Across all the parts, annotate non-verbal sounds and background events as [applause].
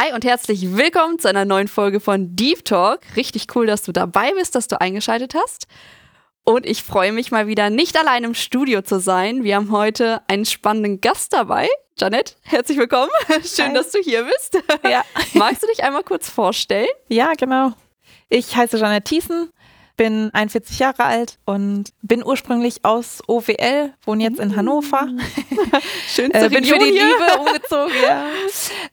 Hi und herzlich willkommen zu einer neuen Folge von Deep Talk. Richtig cool, dass du dabei bist, dass du eingeschaltet hast. Und ich freue mich mal wieder, nicht allein im Studio zu sein. Wir haben heute einen spannenden Gast dabei. Janet, herzlich willkommen. [laughs] Schön, Hi. dass du hier bist. Ja. [laughs] Magst du dich einmal kurz vorstellen? Ja, genau. Ich heiße Janet Thiessen, bin 41 Jahre alt und bin ursprünglich aus OWL, wohne jetzt in Hannover. [laughs] Schön äh, Bin für die Liebe umgezogen, ja.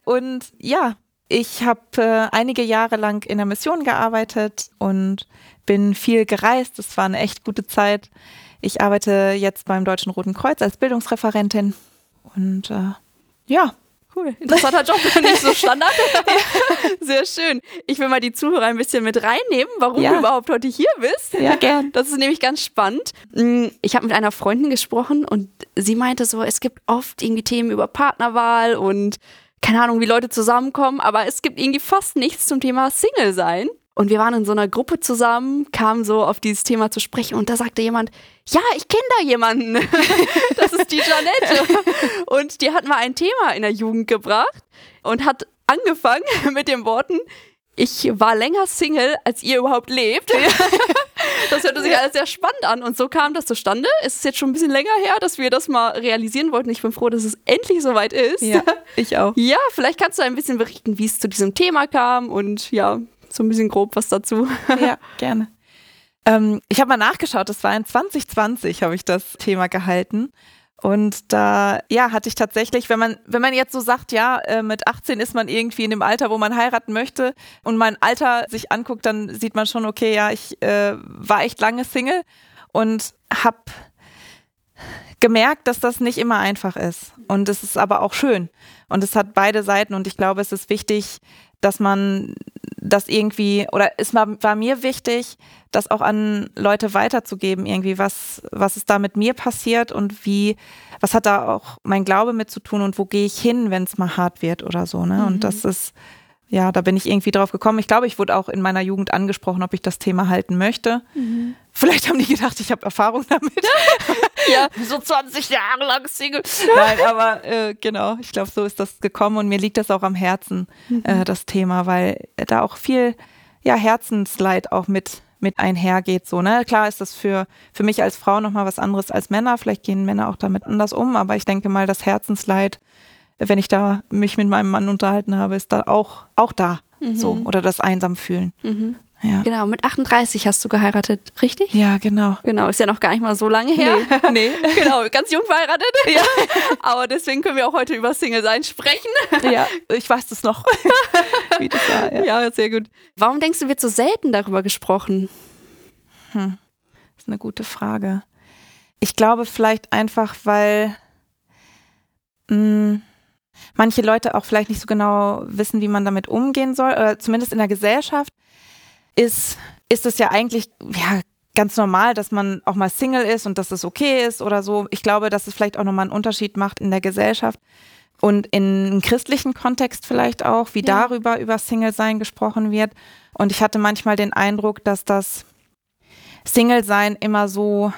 Und ja, ich habe äh, einige Jahre lang in der Mission gearbeitet und bin viel gereist. Das war eine echt gute Zeit. Ich arbeite jetzt beim Deutschen Roten Kreuz als Bildungsreferentin und äh, ja, Cool. Interessanter Job, nicht so [laughs] Standard. Sehr schön. Ich will mal die Zuhörer ein bisschen mit reinnehmen, warum ja. du überhaupt heute hier bist. Ja, gern. Das ist nämlich ganz spannend. Mm, ich habe mit einer Freundin gesprochen und sie meinte so, es gibt oft irgendwie Themen über Partnerwahl und keine Ahnung, wie Leute zusammenkommen, aber es gibt irgendwie fast nichts zum Thema Single sein. Und wir waren in so einer Gruppe zusammen, kamen so auf dieses Thema zu sprechen und da sagte jemand, ja, ich kenne da jemanden. [laughs] das ist die Janette. Und die hat mal ein Thema in der Jugend gebracht und hat angefangen [laughs] mit den Worten, ich war länger Single, als ihr überhaupt lebt. [laughs] das hörte sich alles sehr spannend an. Und so kam das zustande. Es ist jetzt schon ein bisschen länger her, dass wir das mal realisieren wollten. Ich bin froh, dass es endlich soweit ist. Ja, ich auch. Ja, vielleicht kannst du ein bisschen berichten, wie es zu diesem Thema kam und ja, so ein bisschen grob was dazu. [laughs] Ja, gerne. Ähm, ich habe mal nachgeschaut, das war in 2020, habe ich das Thema gehalten. Und da, ja, hatte ich tatsächlich, wenn man, wenn man jetzt so sagt, ja, äh, mit 18 ist man irgendwie in dem Alter, wo man heiraten möchte und mein Alter sich anguckt, dann sieht man schon, okay, ja, ich äh, war echt lange Single und habe gemerkt, dass das nicht immer einfach ist. Und es ist aber auch schön. Und es hat beide Seiten und ich glaube, es ist wichtig, dass man das irgendwie, oder es war, war mir wichtig, das auch an Leute weiterzugeben, irgendwie, was, was ist da mit mir passiert und wie, was hat da auch mein Glaube mit zu tun und wo gehe ich hin, wenn es mal hart wird oder so. Ne? Mhm. Und das ist, ja, da bin ich irgendwie drauf gekommen. Ich glaube, ich wurde auch in meiner Jugend angesprochen, ob ich das Thema halten möchte. Mhm. Vielleicht haben die gedacht, ich habe Erfahrung damit. [laughs] ja, [laughs] so 20 Jahre lang Single. Nein, aber äh, genau, ich glaube, so ist das gekommen und mir liegt das auch am Herzen, mhm. äh, das Thema, weil da auch viel ja, Herzensleid auch mit mit einhergeht. So, ne? Klar ist das für, für mich als Frau nochmal was anderes als Männer. Vielleicht gehen Männer auch damit anders um, aber ich denke mal, das Herzensleid, wenn ich da mich mit meinem Mann unterhalten habe, ist da auch, auch da. Mhm. So, oder das einsam fühlen. Mhm. Ja. Genau, mit 38 hast du geheiratet, richtig? Ja, genau. Genau, ist ja noch gar nicht mal so lange her. Nee. nee. [laughs] genau, ganz jung verheiratet. Ja. [laughs] Aber deswegen können wir auch heute über Single sein sprechen. [laughs] Ja, ich weiß das noch. Wie das war, ja. ja, sehr gut. Warum denkst du, wird so selten darüber gesprochen? Hm. Das ist eine gute Frage. Ich glaube vielleicht einfach, weil mh, hm, manche Leute auch vielleicht nicht so genau wissen, wie man damit umgehen soll, oder zumindest in der Gesellschaft ist, ist es ja eigentlich, ja, ganz normal, dass man auch mal Single ist und dass es okay ist oder so. Ich glaube, dass es vielleicht auch nochmal einen Unterschied macht in der Gesellschaft und in einem christlichen Kontext vielleicht auch, wie ja. darüber über Single-Sein gesprochen wird. Und ich hatte manchmal den Eindruck, dass das Single-Sein immer so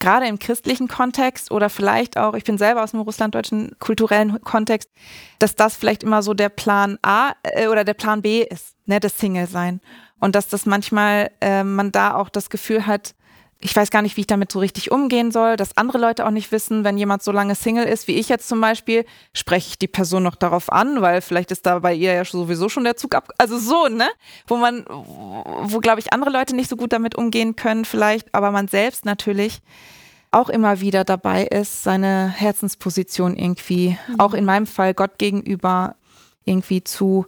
gerade im christlichen Kontext oder vielleicht auch, ich bin selber aus dem russlanddeutschen kulturellen Kontext, dass das vielleicht immer so der Plan A äh, oder der Plan B ist, ne, das Single-Sein. Und dass das manchmal äh, man da auch das Gefühl hat, ich weiß gar nicht, wie ich damit so richtig umgehen soll, dass andere Leute auch nicht wissen, wenn jemand so lange Single ist, wie ich jetzt zum Beispiel, spreche ich die Person noch darauf an, weil vielleicht ist da bei ihr ja sowieso schon der Zug ab. Also so, ne? Wo man, wo glaube ich andere Leute nicht so gut damit umgehen können, vielleicht, aber man selbst natürlich auch immer wieder dabei ist, seine Herzensposition irgendwie, mhm. auch in meinem Fall Gott gegenüber irgendwie zu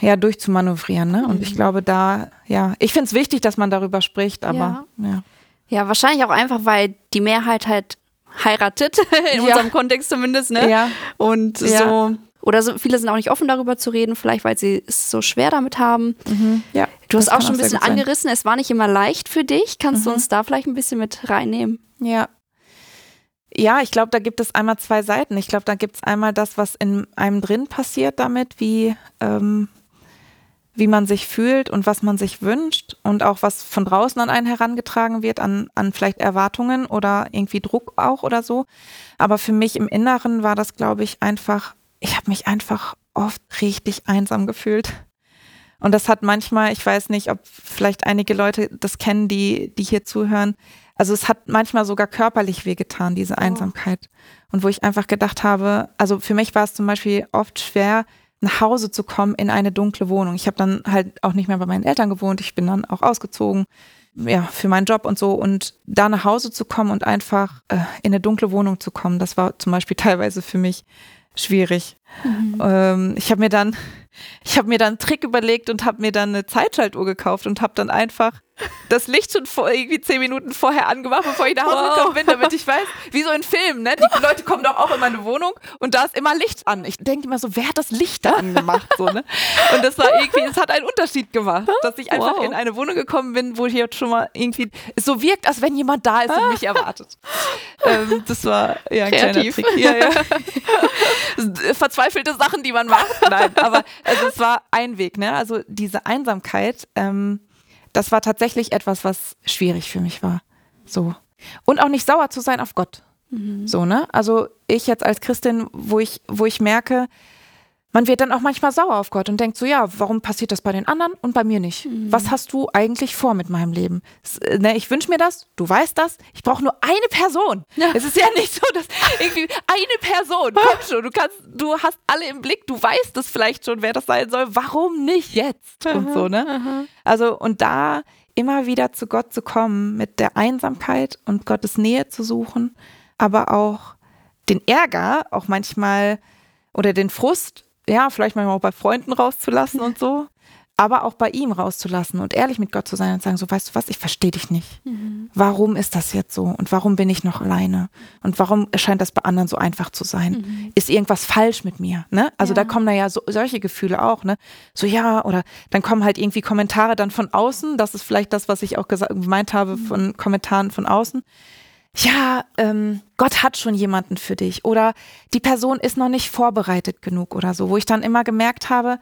ja, durchzumanövrieren. Ne? Und mhm. ich glaube, da, ja, ich finde es wichtig, dass man darüber spricht, aber ja. ja. Ja, wahrscheinlich auch einfach, weil die Mehrheit halt heiratet, [laughs] in ja. unserem Kontext zumindest, ne? Ja. Und so Oder so, viele sind auch nicht offen darüber zu reden, vielleicht weil sie es so schwer damit haben. Mhm. Ja. Du hast auch schon ein bisschen angerissen, es war nicht immer leicht für dich. Kannst du Mhm. uns da vielleicht ein bisschen mit reinnehmen? Ja. Ja, ich glaube, da gibt es einmal zwei Seiten. Ich glaube, da gibt es einmal das, was in einem drin passiert damit, wie, ähm, wie man sich fühlt und was man sich wünscht und auch was von draußen an einen herangetragen wird, an, an vielleicht Erwartungen oder irgendwie Druck auch oder so. Aber für mich im Inneren war das, glaube ich, einfach, ich habe mich einfach oft richtig einsam gefühlt. Und das hat manchmal, ich weiß nicht, ob vielleicht einige Leute das kennen, die, die hier zuhören. Also es hat manchmal sogar körperlich wehgetan, diese Einsamkeit. Und wo ich einfach gedacht habe, also für mich war es zum Beispiel oft schwer, nach Hause zu kommen in eine dunkle Wohnung. Ich habe dann halt auch nicht mehr bei meinen Eltern gewohnt. Ich bin dann auch ausgezogen, ja, für meinen Job und so. Und da nach Hause zu kommen und einfach äh, in eine dunkle Wohnung zu kommen, das war zum Beispiel [laughs] teilweise für mich schwierig. Ähm, ich habe mir dann, [laughs] ich habe mir dann einen Trick überlegt und habe mir dann eine Zeitschaltuhr gekauft und habe dann einfach das Licht schon vor, irgendwie zehn Minuten vorher angemacht, bevor ich nach Hause Wow. gekommen bin, damit ich weiß, wie so in Filmen, ne? Die [laughs] Leute kommen doch auch in meine Wohnung und da ist immer Licht an. Ich denke immer so, wer hat das Licht da angemacht? So, ne? Und das war irgendwie, es hat einen Unterschied gemacht, dass ich einfach Wow. in eine Wohnung gekommen bin, wo ich jetzt schon mal irgendwie, es so wirkt, als wenn jemand da ist und mich erwartet. ähm, das war ja ein Kreativ. kleiner Trick. Ja, ja. [laughs] Verzweifelte Sachen, die man macht. Nein, aber also es war ein Weg, ne? Also diese Einsamkeit, ähm, das war tatsächlich etwas, was schwierig für mich war. So. Und auch nicht sauer zu sein auf Gott. So, ne? Also ich jetzt als Christin, wo ich, wo ich merke, man wird dann auch manchmal sauer auf Gott und denkt so, ja, warum passiert das bei den anderen und bei mir nicht? Was hast du eigentlich vor mit meinem Leben? Äh, Ne, ich wünsche mir das, du weißt das, ich brauche nur eine Person. Es ist ja nicht so, dass irgendwie eine Person, [laughs] komm schon, du kannst, du hast alle im Blick, du weißt es vielleicht schon, wer das sein soll, warum nicht jetzt? Und so, ne? Also, und da immer wieder zu Gott zu kommen mit der Einsamkeit und Gottes Nähe zu suchen, aber auch den Ärger, auch manchmal oder den Frust, ja, vielleicht manchmal auch bei Freunden rauszulassen und so, [laughs] aber auch bei ihm rauszulassen und ehrlich mit Gott zu sein und sagen, so weißt du was, ich verstehe dich nicht. Warum ist das jetzt so und warum bin ich noch alleine und warum scheint das bei anderen so einfach zu sein? Ist irgendwas falsch mit mir? Ne? Also da kommen da ja so, solche Gefühle auch, ne? So ja, oder dann kommen halt irgendwie Kommentare dann von außen, das ist vielleicht das, was ich auch gesa- gemeint habe von Kommentaren von außen ja, ähm, Gott hat schon jemanden für dich oder die Person ist noch nicht vorbereitet genug oder so, wo ich dann immer gemerkt habe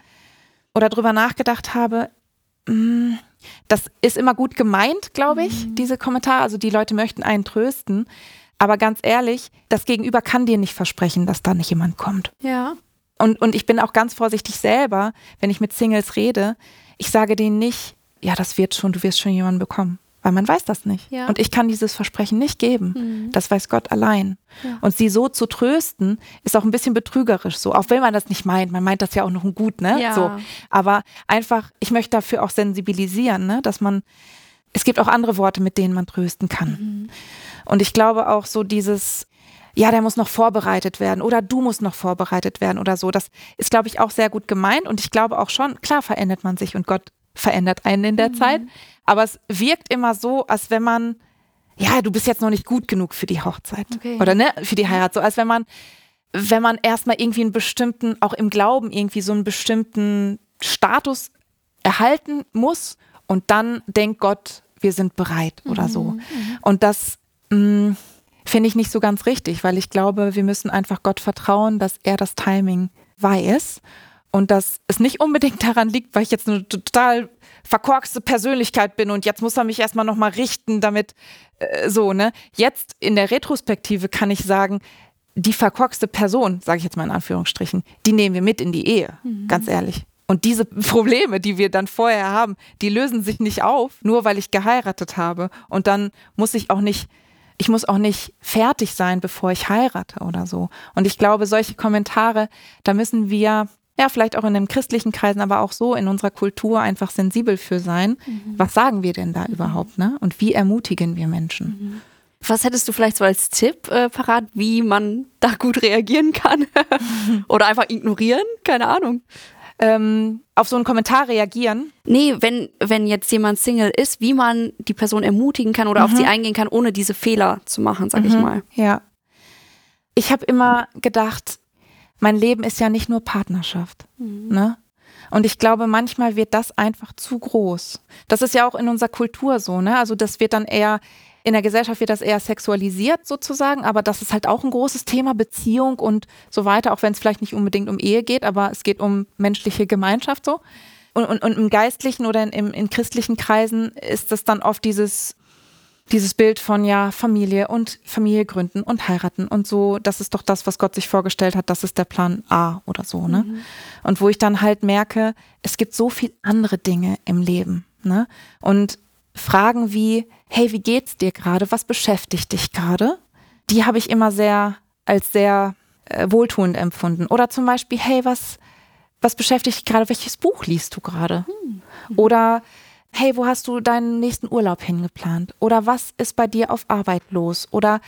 oder drüber nachgedacht habe, mh, das ist immer gut gemeint, glaube ich, diese Kommentare. Also die Leute möchten einen trösten. Aber ganz ehrlich, das Gegenüber kann dir nicht versprechen, dass da nicht jemand kommt. Ja. Und, und ich bin auch ganz vorsichtig selber, wenn ich mit Singles rede. Ich sage denen nicht, ja, das wird schon, du wirst schon jemanden bekommen. Weil man weiß das nicht. Ja. Und ich kann dieses Versprechen nicht geben. Mhm. Das weiß Gott allein. Ja. Und sie so zu trösten, ist auch ein bisschen betrügerisch so. Auch wenn man das nicht meint. Man meint das ja auch noch gut, ne? Ja. So. Aber einfach, ich möchte dafür auch sensibilisieren, ne? Dass man, es gibt auch andere Worte, mit denen man trösten kann. Mhm. Und ich glaube auch so dieses, ja, der muss noch vorbereitet werden oder du musst noch vorbereitet werden oder so. Das ist, glaube ich, auch sehr gut gemeint. Und ich glaube auch schon, klar verändert man sich und Gott verändert einen in Mhm. der Zeit. Aber es wirkt immer so, als wenn man, ja, du bist jetzt noch nicht gut genug für die Hochzeit. Okay. Oder ne, für die Heirat. So als wenn man, wenn man erstmal irgendwie einen bestimmten, auch im Glauben irgendwie so einen bestimmten Status erhalten muss und dann denkt Gott, wir sind bereit oder so. Und das mh, finde ich nicht so ganz richtig, weil ich glaube, wir müssen einfach Gott vertrauen, dass er das Timing weiß und dass es nicht unbedingt daran liegt, weil ich jetzt eine total verkorkste Persönlichkeit bin und jetzt muss er mich erstmal nochmal richten, damit äh, so, ne? Jetzt in der Retrospektive kann ich sagen, die verkorkste Person, sage ich jetzt mal in Anführungsstrichen, die nehmen wir mit in die Ehe, ganz ehrlich. Und diese Probleme, die wir dann vorher haben, die lösen sich nicht auf, nur weil ich geheiratet habe. Und dann muss ich auch nicht, ich muss auch nicht fertig sein, bevor ich heirate oder so. Und ich glaube, solche Kommentare, da müssen wir, ja, vielleicht auch in den christlichen Kreisen, aber auch so in unserer Kultur einfach sensibel für sein. Was sagen wir denn da überhaupt, ne? Und wie ermutigen wir Menschen? Was hättest du vielleicht so als Tipp äh, parat, wie man da gut reagieren kann? [laughs] Oder einfach ignorieren? Keine Ahnung. Ähm, auf so einen Kommentar reagieren. Nee, wenn, wenn jetzt jemand Single ist, wie man die Person ermutigen kann oder auf sie eingehen kann, ohne diese Fehler zu machen, sag ich mal. Ja. Ich habe immer gedacht, mein Leben ist ja nicht nur Partnerschaft. Mhm. Ne? Und ich glaube, manchmal wird das einfach zu groß. Das ist ja auch in unserer Kultur so, ne? Also das wird dann eher, in der Gesellschaft wird das eher sexualisiert sozusagen, aber das ist halt auch ein großes Thema, Beziehung und so weiter, auch wenn es vielleicht nicht unbedingt um Ehe geht, aber es geht um menschliche Gemeinschaft so. Und, und, und im geistlichen oder in, in christlichen Kreisen ist das dann oft dieses dieses Bild von ja Familie und Familie gründen und heiraten und so, das ist doch das, was Gott sich vorgestellt hat, das ist der Plan A oder so, ne? Mhm. Und wo ich dann halt merke, es gibt so viel andere Dinge im Leben, ne? Und Fragen wie, hey, wie geht's dir gerade? Was beschäftigt dich gerade? Die habe ich immer sehr als sehr äh, wohltuend empfunden. Oder zum Beispiel, hey, was, was beschäftigt dich gerade? Welches Buch liest du gerade? Mhm. Oder hey, wo hast du deinen nächsten Urlaub hingeplant? Oder was ist bei dir auf Arbeit los? Oder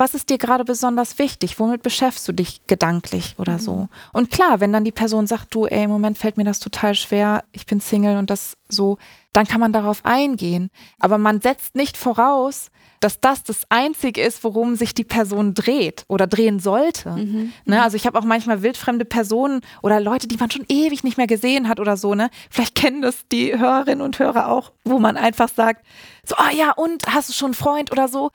was ist dir gerade besonders wichtig? Womit beschäftigst du dich gedanklich oder so? Mhm. Und klar, wenn dann die Person sagt, du, ey, im Moment fällt mir das total schwer, ich bin Single und das so, dann kann man darauf eingehen. Aber man setzt nicht voraus, dass das das Einzige ist, worum sich die Person dreht oder drehen sollte. Mhm. Ne? Also ich habe auch manchmal wildfremde Personen oder Leute, die man schon ewig nicht mehr gesehen hat oder so. Ne? Vielleicht kennen das die Hörerinnen und Hörer auch, wo man einfach sagt, so, ah ja, und hast du schon einen Freund oder so?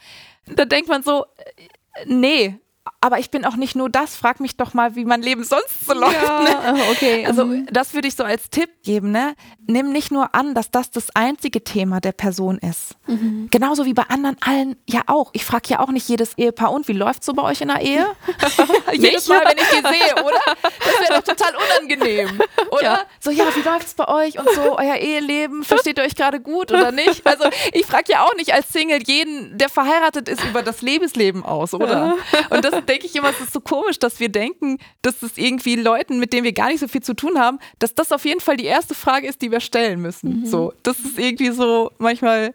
Da denkt man so, äh, nee, aber ich bin auch nicht nur das. Frag mich doch mal, wie mein Leben sonst so läuft. Ja, ne? okay. Also mhm. das würde ich so als Tipp geben. Ne? Nimm nicht nur an, dass das das einzige Thema der Person ist. Mhm. Genauso wie bei anderen allen ja auch. Ich frage ja auch nicht jedes Ehepaar, und wie läuft es so bei euch in der Ehe? [laughs] [laughs] Jedes Mal, wenn ich die sehe, oder? Das wäre doch total unangenehm, oder? Ja. So, ja, wie läuft es bei euch und so, euer Eheleben, versteht ihr euch gerade gut oder nicht? Also ich frage ja auch nicht als Single jeden, der verheiratet ist, über das Lebensleben aus, oder? Und das denke ich immer, es ist so komisch, dass wir denken, dass es irgendwie Leuten, mit denen wir gar nicht so viel zu tun haben, dass das auf jeden Fall die erste Frage ist, die wir stellen müssen. Mhm. So, das ist irgendwie so manchmal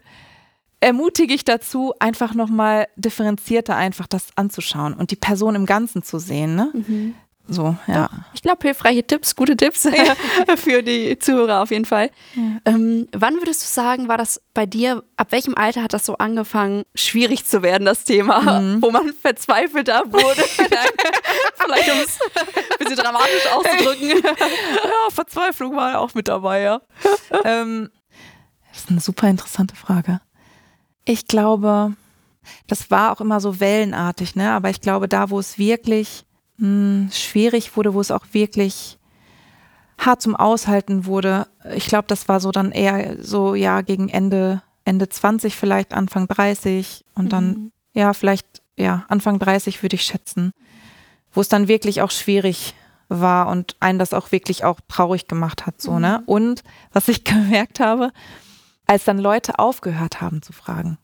ermutige ich dazu, einfach nochmal differenzierter einfach das anzuschauen und die Person im Ganzen zu sehen. Ne? Mhm. So, ja. Ich glaube, hilfreiche Tipps, gute Tipps [laughs] für die Zuhörer auf jeden Fall. Ja. Ähm, wann würdest du sagen, war das bei dir, ab welchem Alter hat das so angefangen, schwierig zu werden, das Thema, mhm. wo man verzweifelter wurde? [laughs] Vielleicht um es ein bisschen dramatisch auszudrücken. ja, Verzweiflung war auch mit dabei, ja. ähm, das ist eine super interessante Frage. Ich glaube, das war auch immer so wellenartig, ne? Aber ich glaube, da, wo es wirklich mh, hm, schwierig wurde, wo es auch wirklich hart zum Aushalten wurde. Ich glaube, das war so dann eher so, ja, gegen Ende, Ende 20, vielleicht Anfang 30 und mhm. dann, ja, vielleicht, ja, Anfang 30 würde ich schätzen, wo es dann wirklich auch schwierig war und einen das auch wirklich auch traurig gemacht hat, so, mhm. ne? Und was ich [laughs] gemerkt habe, als dann Leute aufgehört haben zu fragen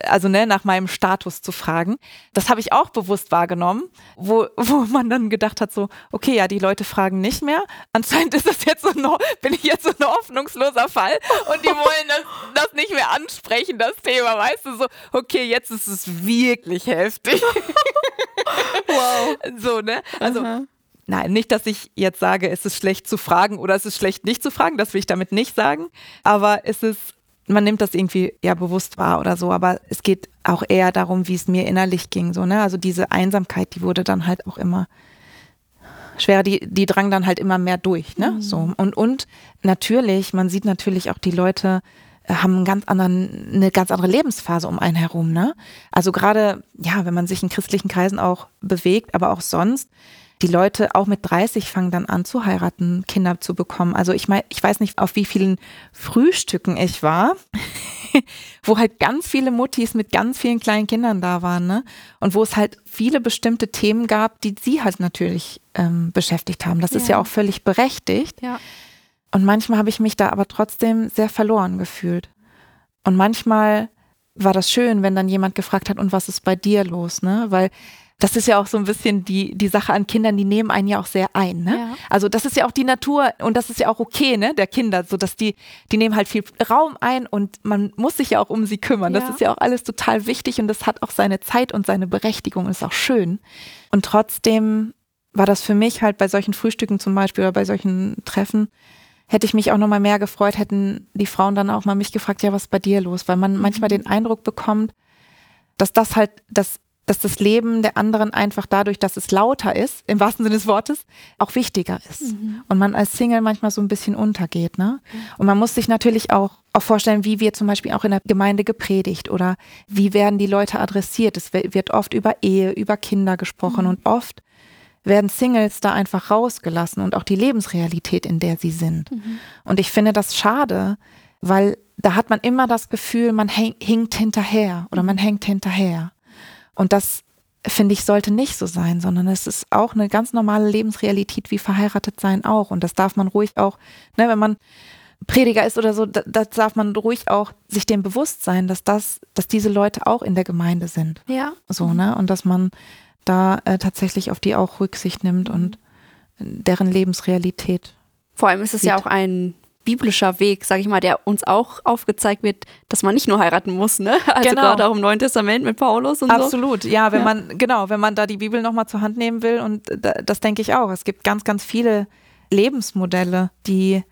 also ne, nach meinem Status zu fragen. Das habe ich auch bewusst wahrgenommen, wo, wo man dann gedacht hat, so, okay, ja, die Leute fragen nicht mehr. Anscheinend ist das jetzt so no, bin ich jetzt so ein hoffnungsloser Fall und die wollen das, das nicht mehr ansprechen, das Thema, weißt du, so, okay, jetzt ist es wirklich heftig. [laughs] wow. So, ne? Also. Aha. Nein, nicht, dass ich jetzt sage, es ist schlecht zu fragen oder es ist schlecht nicht zu fragen, das will ich damit nicht sagen. Aber es ist man nimmt das irgendwie ja bewusst wahr oder so, aber es geht auch eher darum, wie es mir innerlich ging, so, ne? Also diese Einsamkeit, die wurde dann halt auch immer schwerer, die, die drang dann halt immer mehr durch, ne? Mhm. So. Und, und natürlich, man sieht natürlich auch die Leute, äh, haben einen ganz anderen, eine ganz andere Lebensphase um einen herum, ne? Also gerade, ja, wenn man sich in christlichen Kreisen auch bewegt, aber auch sonst, die Leute auch mit 30 fangen dann an zu heiraten, Kinder zu bekommen. Also ich meine, ich weiß nicht, auf wie vielen Frühstücken ich war, [laughs] wo halt ganz viele Muttis mit ganz vielen kleinen Kindern da waren, ne? Und wo es halt viele bestimmte Themen gab, die sie halt natürlich ähm, beschäftigt haben. Das ja. ist ja auch völlig berechtigt. Ja. Und manchmal habe ich mich da aber trotzdem sehr verloren gefühlt. Und manchmal war das schön, wenn dann jemand gefragt hat, und was ist bei dir los, ne? Weil das ist ja auch so ein bisschen die, die Sache an Kindern, die nehmen einen ja auch sehr ein. Ne? Ja. Also das ist ja auch die Natur und das ist ja auch okay, ne, der Kinder, so dass die, die nehmen halt viel Raum ein und man muss sich ja auch um sie kümmern. Ja. Das ist ja auch alles total wichtig und das hat auch seine Zeit und seine Berechtigung und ist auch schön. Und trotzdem war das für mich halt bei solchen Frühstücken zum Beispiel oder bei solchen Treffen, hätte ich mich auch nochmal mehr gefreut, hätten die Frauen dann auch mal mich gefragt, ja, was ist bei dir los? Weil man mhm. manchmal den Eindruck bekommt, dass das halt das dass das Leben der anderen einfach dadurch, dass es lauter ist, im wahrsten Sinne des Wortes, auch wichtiger ist. Mhm. Und man als Single manchmal so ein bisschen untergeht. Ne? Und man muss sich natürlich auch, auch vorstellen, wie wird zum Beispiel auch in der Gemeinde gepredigt oder wie werden die Leute adressiert. Es wird oft über Ehe, über Kinder gesprochen mhm. und oft werden Singles da einfach rausgelassen und auch die Lebensrealität, in der sie sind. Mhm. Und ich finde das schade, weil da hat man immer das Gefühl, man hinkt hinterher oder man mhm. hängt hinterher. Und das finde ich, sollte nicht so sein, sondern es ist auch eine ganz normale Lebensrealität wie verheiratet sein auch. Und das darf man ruhig auch, ne, wenn man Prediger ist oder so, da, das darf man ruhig auch sich dem bewusst sein, dass das, dass diese Leute auch in der Gemeinde sind. Ja. So, ne? Und dass man da äh, tatsächlich auf die auch Rücksicht nimmt und deren Lebensrealität. Vor allem ist es sieht. ja auch ein biblischer Weg, sage ich mal, der uns auch aufgezeigt wird, dass man nicht nur heiraten muss, ne? [laughs] Also genau. gerade auch im Neuen Testament mit Paulus und Absolut. so. Absolut, ja, wenn ja. man, genau, wenn man da die Bibel nochmal zur Hand nehmen will und das denke ich auch. Es gibt ganz, ganz viele Lebensmodelle, die,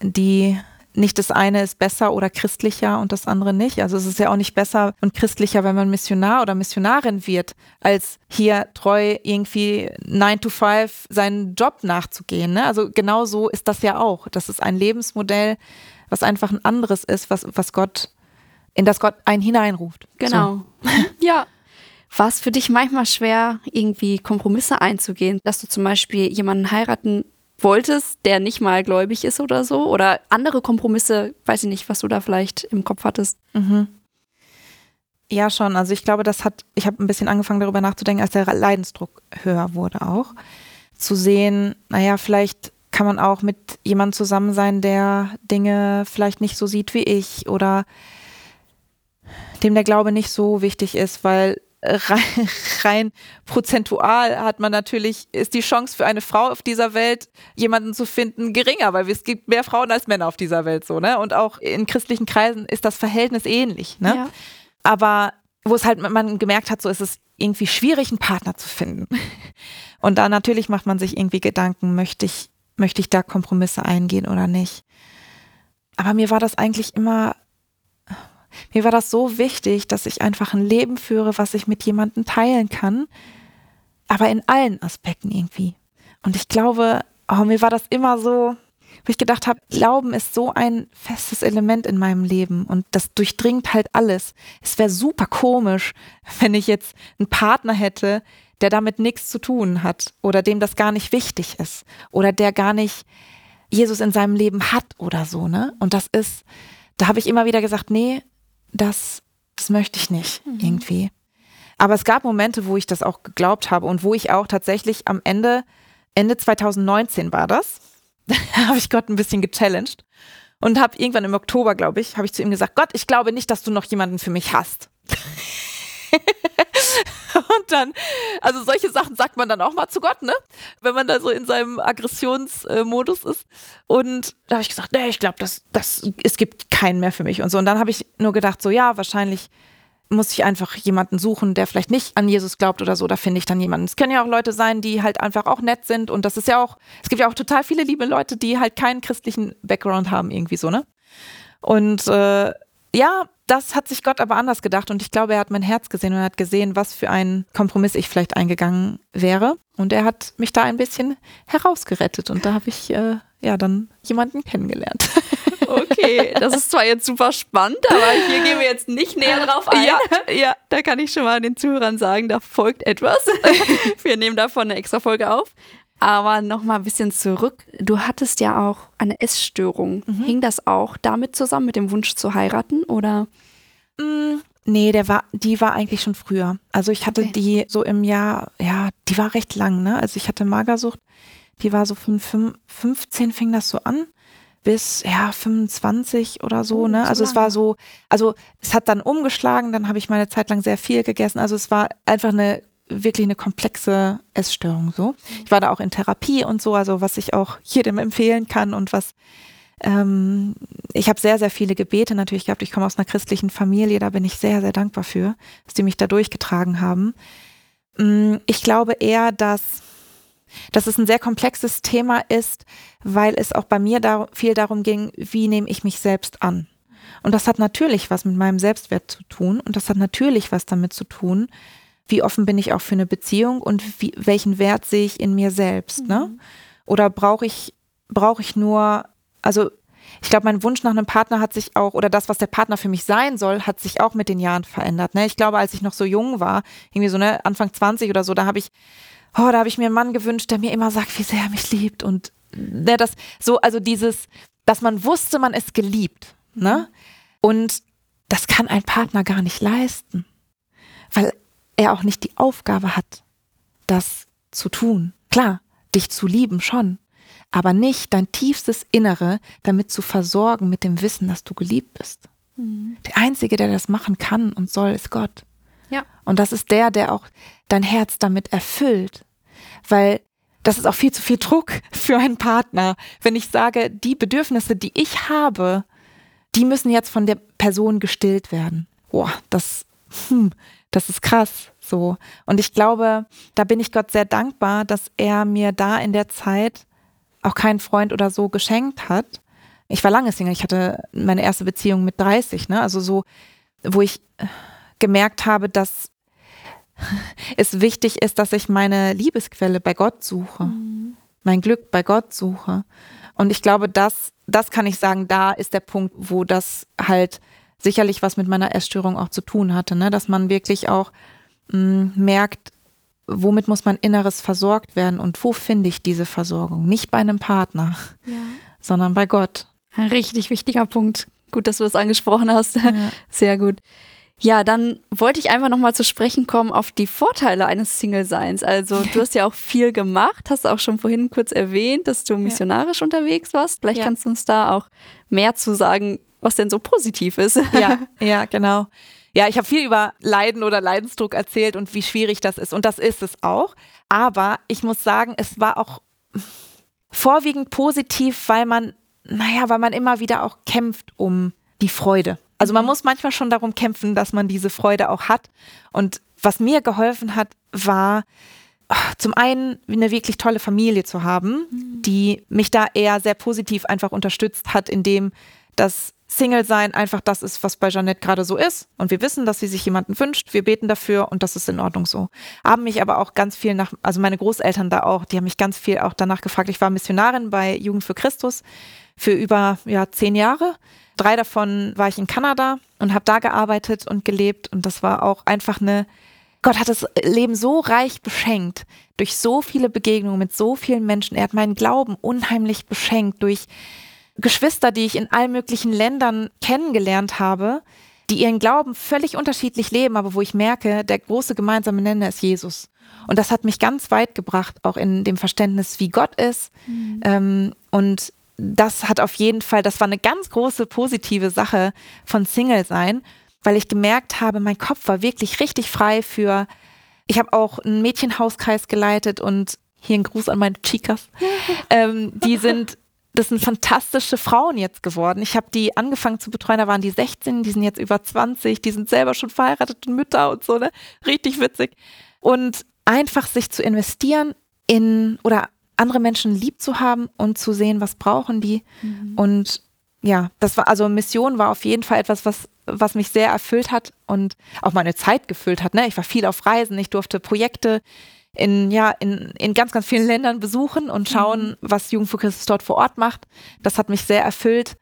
die nicht das eine ist besser oder christlicher und das andere nicht. Also es ist ja auch nicht besser und christlicher, wenn man Missionar oder Missionarin wird, als hier treu irgendwie 9 to 5 seinen Job nachzugehen. Ne? Also genau so ist das ja auch. Das ist ein Lebensmodell, was einfach ein anderes ist, was, was Gott, in das Gott einen hineinruft. Genau. So. [laughs] ja. War es für dich manchmal schwer, irgendwie Kompromisse einzugehen, dass du zum Beispiel jemanden heiraten wolltest, der nicht mal gläubig ist oder so? Oder andere Kompromisse, weiß ich nicht, was du da vielleicht im Kopf hattest. Mhm. Ja, schon. Also ich glaube, das hat, ich habe ein bisschen angefangen darüber nachzudenken, als der Leidensdruck höher wurde auch. Zu sehen, naja, vielleicht kann man auch mit jemandem zusammen sein, der Dinge vielleicht nicht so sieht wie ich oder dem der Glaube nicht so wichtig ist, weil rein, [laughs] rein prozentual hat man natürlich, ist die Chance für eine Frau auf dieser Welt, jemanden zu finden, geringer, weil es gibt mehr Frauen als Männer auf dieser Welt so, ne? Und auch in christlichen Kreisen ist das Verhältnis ähnlich, ne? Ja. Aber wo es halt man gemerkt hat, so ist es irgendwie schwierig, einen Partner zu finden. [laughs] Und da natürlich macht man sich irgendwie Gedanken, möchte ich, möchte ich da Kompromisse eingehen oder nicht? Aber mir war das eigentlich immer mir war das so wichtig, dass ich einfach ein Leben führe, was ich mit jemandem teilen kann, aber in allen Aspekten irgendwie. Und ich glaube, oh, mir war das immer so, wo ich gedacht habe, Glauben ist so ein festes Element in meinem Leben und das durchdringt halt alles. Es wäre super komisch, wenn ich jetzt einen Partner hätte, der damit nichts zu tun hat oder dem das gar nicht wichtig ist oder der gar nicht Jesus in seinem Leben hat oder so, ne? Und das ist, da habe ich immer wieder gesagt, nee, das, das möchte ich nicht mhm. irgendwie. Aber es gab Momente, wo ich das auch geglaubt habe und wo ich auch tatsächlich am Ende, Ende 2019 war das, da [laughs] habe ich Gott ein bisschen gechallenged und habe irgendwann im Oktober, glaube ich, habe ich zu ihm gesagt, Gott, ich glaube nicht, dass du noch jemanden für mich hast. [laughs] und dann, also solche Sachen sagt man dann auch mal zu Gott, ne? Wenn man da so in seinem Aggressionsmodus ist. Und da habe ich gesagt, nee, ich glaube, das, das, es gibt keinen mehr für mich und so. Und dann habe ich nur gedacht, so ja, wahrscheinlich muss ich einfach jemanden suchen, der vielleicht nicht an Jesus glaubt oder so, da finde ich dann jemanden. Es können ja auch Leute sein, die halt einfach auch nett sind und das ist ja auch, es gibt ja auch total viele liebe Leute, die halt keinen christlichen Background haben, irgendwie so, ne? Und äh, ja, das hat sich Gott aber anders gedacht und ich glaube, er hat mein Herz gesehen und er hat gesehen, was für einen Kompromiss ich vielleicht eingegangen wäre. Und er hat mich da ein bisschen herausgerettet und da habe ich äh, ja dann jemanden kennengelernt. [laughs] Okay, das ist zwar jetzt super spannend, aber hier gehen wir jetzt nicht näher drauf ein. Ja, ja, da kann ich schon mal den Zuhörern sagen, da folgt etwas. [laughs] Wir nehmen davon eine extra Folge auf. Aber noch mal ein bisschen zurück. Du hattest ja auch eine Essstörung. Mhm. Hing das auch damit zusammen mit dem Wunsch zu heiraten oder? Mm, nee, der war, die war eigentlich schon früher. Also ich hatte okay. die so im Jahr, ja, die war recht lang, ne? Also ich hatte Magersucht. Die war so von 15 fing das so an bis ja 25 oder so, oh, ne? Also es war so, also es hat dann umgeschlagen, dann habe ich meine Zeit lang sehr viel gegessen. Also es war einfach eine wirklich eine komplexe Essstörung so. Ich war da auch in Therapie und so, also was ich auch jedem empfehlen kann und was ähm, ich habe sehr, sehr viele Gebete natürlich gehabt. Ich komme aus einer christlichen Familie, da bin ich sehr, sehr dankbar für, dass die mich da durchgetragen haben. Mm, ich glaube eher, dass, dass es ein sehr komplexes Thema ist, weil es auch bei mir da viel darum ging, wie nehme ich mich selbst an. Und das hat natürlich was mit meinem Selbstwert zu tun und das hat natürlich was damit zu tun, wie offen bin ich auch für eine Beziehung und wie, welchen Wert sehe ich in mir selbst, ne? Mhm. Oder brauche ich, brauche ich nur, also ich glaube, mein Wunsch nach einem Partner hat sich auch, oder das, was der Partner für mich sein soll, hat sich auch mit den Jahren verändert. Ne? Ich glaube, als ich noch so jung war, irgendwie so ne, Anfang 20 oder so, da habe ich, oh, da habe ich mir einen Mann gewünscht, der mir immer sagt, wie sehr er mich liebt. Und ne, das so, also dieses, dass man wusste, man ist geliebt. Ne? Und das kann ein Partner gar nicht leisten, weil er auch nicht die Aufgabe hat, das zu tun. Klar, dich zu lieben schon, aber nicht dein tiefstes Innere damit zu versorgen mit dem Wissen, dass du geliebt bist. Der Einzige, der das machen kann und soll, ist Gott. Ja. Und das ist der, der auch dein Herz damit erfüllt. Weil das ist auch viel zu viel Druck [laughs] für einen Partner. Wenn ich sage, die Bedürfnisse, die ich habe, die müssen jetzt von der Person gestillt werden. Boah, das, hm, das ist krass. So. Und ich glaube, da bin ich Gott sehr dankbar, dass er mir da in der Zeit auch keinen Freund oder so geschenkt hat. Ich war lange Single. Ich hatte meine erste Beziehung mit 30, ne? Also so, wo ich gemerkt habe, dass [laughs] es wichtig ist, dass ich meine Liebesquelle bei Gott suche, mein Glück bei Gott suche. Und ich glaube, das, das kann ich sagen, da ist der Punkt, wo das halt sicherlich was mit meiner Essstörung auch zu tun hatte, ne? dass man wirklich auch mh, merkt, womit muss mein Inneres versorgt werden und wo finde ich diese Versorgung? Nicht bei einem Partner, Ja. sondern bei Gott. Ein richtig wichtiger Punkt. Gut, dass du das angesprochen hast. [laughs] Sehr gut. Ja, dann wollte ich einfach nochmal zu sprechen kommen auf die Vorteile eines Single-Seins. Also du hast ja auch viel gemacht, hast auch schon vorhin kurz erwähnt, dass du missionarisch unterwegs warst. Vielleicht Ja. kannst du uns da auch mehr zu sagen, was denn so positiv ist. [laughs] Ja, ja, genau. Ja, ich habe viel über Leiden oder Leidensdruck erzählt und wie schwierig das ist. Und das ist es auch. Aber ich muss sagen, es war auch vorwiegend positiv, weil man, naja, weil man immer wieder auch kämpft um die Freude. Also man muss manchmal schon darum kämpfen, dass man diese Freude auch hat. Und was mir geholfen hat, war ah, zum einen eine wirklich tolle Familie zu haben, die mich da eher sehr positiv einfach unterstützt hat, indem das Single sein einfach das ist, was bei Jeanette gerade so ist. Und wir wissen, dass sie sich jemanden wünscht. Wir beten dafür und das ist in Ordnung so. Haben mich aber auch ganz viel nach, also meine Großeltern da auch, die haben mich ganz viel auch danach gefragt. Ich war Missionarin bei Jugend für Christus für über ja, zehn Jahre. Drei davon war ich in Kanada und habe da gearbeitet und gelebt. Und das war auch einfach eine, Gott hat das Leben so reich beschenkt, durch so viele Begegnungen mit so vielen Menschen. Er hat meinen Glauben unheimlich beschenkt durch Geschwister, die ich in allen möglichen Ländern kennengelernt habe, die ihren Glauben völlig unterschiedlich leben, aber wo ich merke, der große gemeinsame Nenner ist Jesus. Und das hat mich ganz weit gebracht, auch in dem Verständnis, wie Gott ist. Ähm, und das hat auf jeden Fall, das war eine ganz große positive Sache von Single sein, weil ich gemerkt habe, mein Kopf war wirklich richtig frei für, ich habe auch einen Mädchenhauskreis geleitet und hier ein Gruß an meine Chicas. [laughs] ähm, die sind, das sind fantastische Frauen jetzt geworden. Ich habe die angefangen zu betreuen, da waren die 16, die sind jetzt über 20, die sind selber schon verheiratet und Mütter und so, ne? Richtig witzig. Und einfach sich zu investieren in oder andere Menschen lieb zu haben und zu sehen, was brauchen die. Und ja, das war also Mission war auf jeden Fall etwas, was was mich sehr erfüllt hat und auch meine Zeit gefüllt hat. Ne? Ich war viel auf Reisen, ich durfte Projekte in ja in, in ganz ganz vielen Ländern besuchen und schauen, was Jugend für Christus dort vor Ort macht. Das hat mich sehr erfüllt.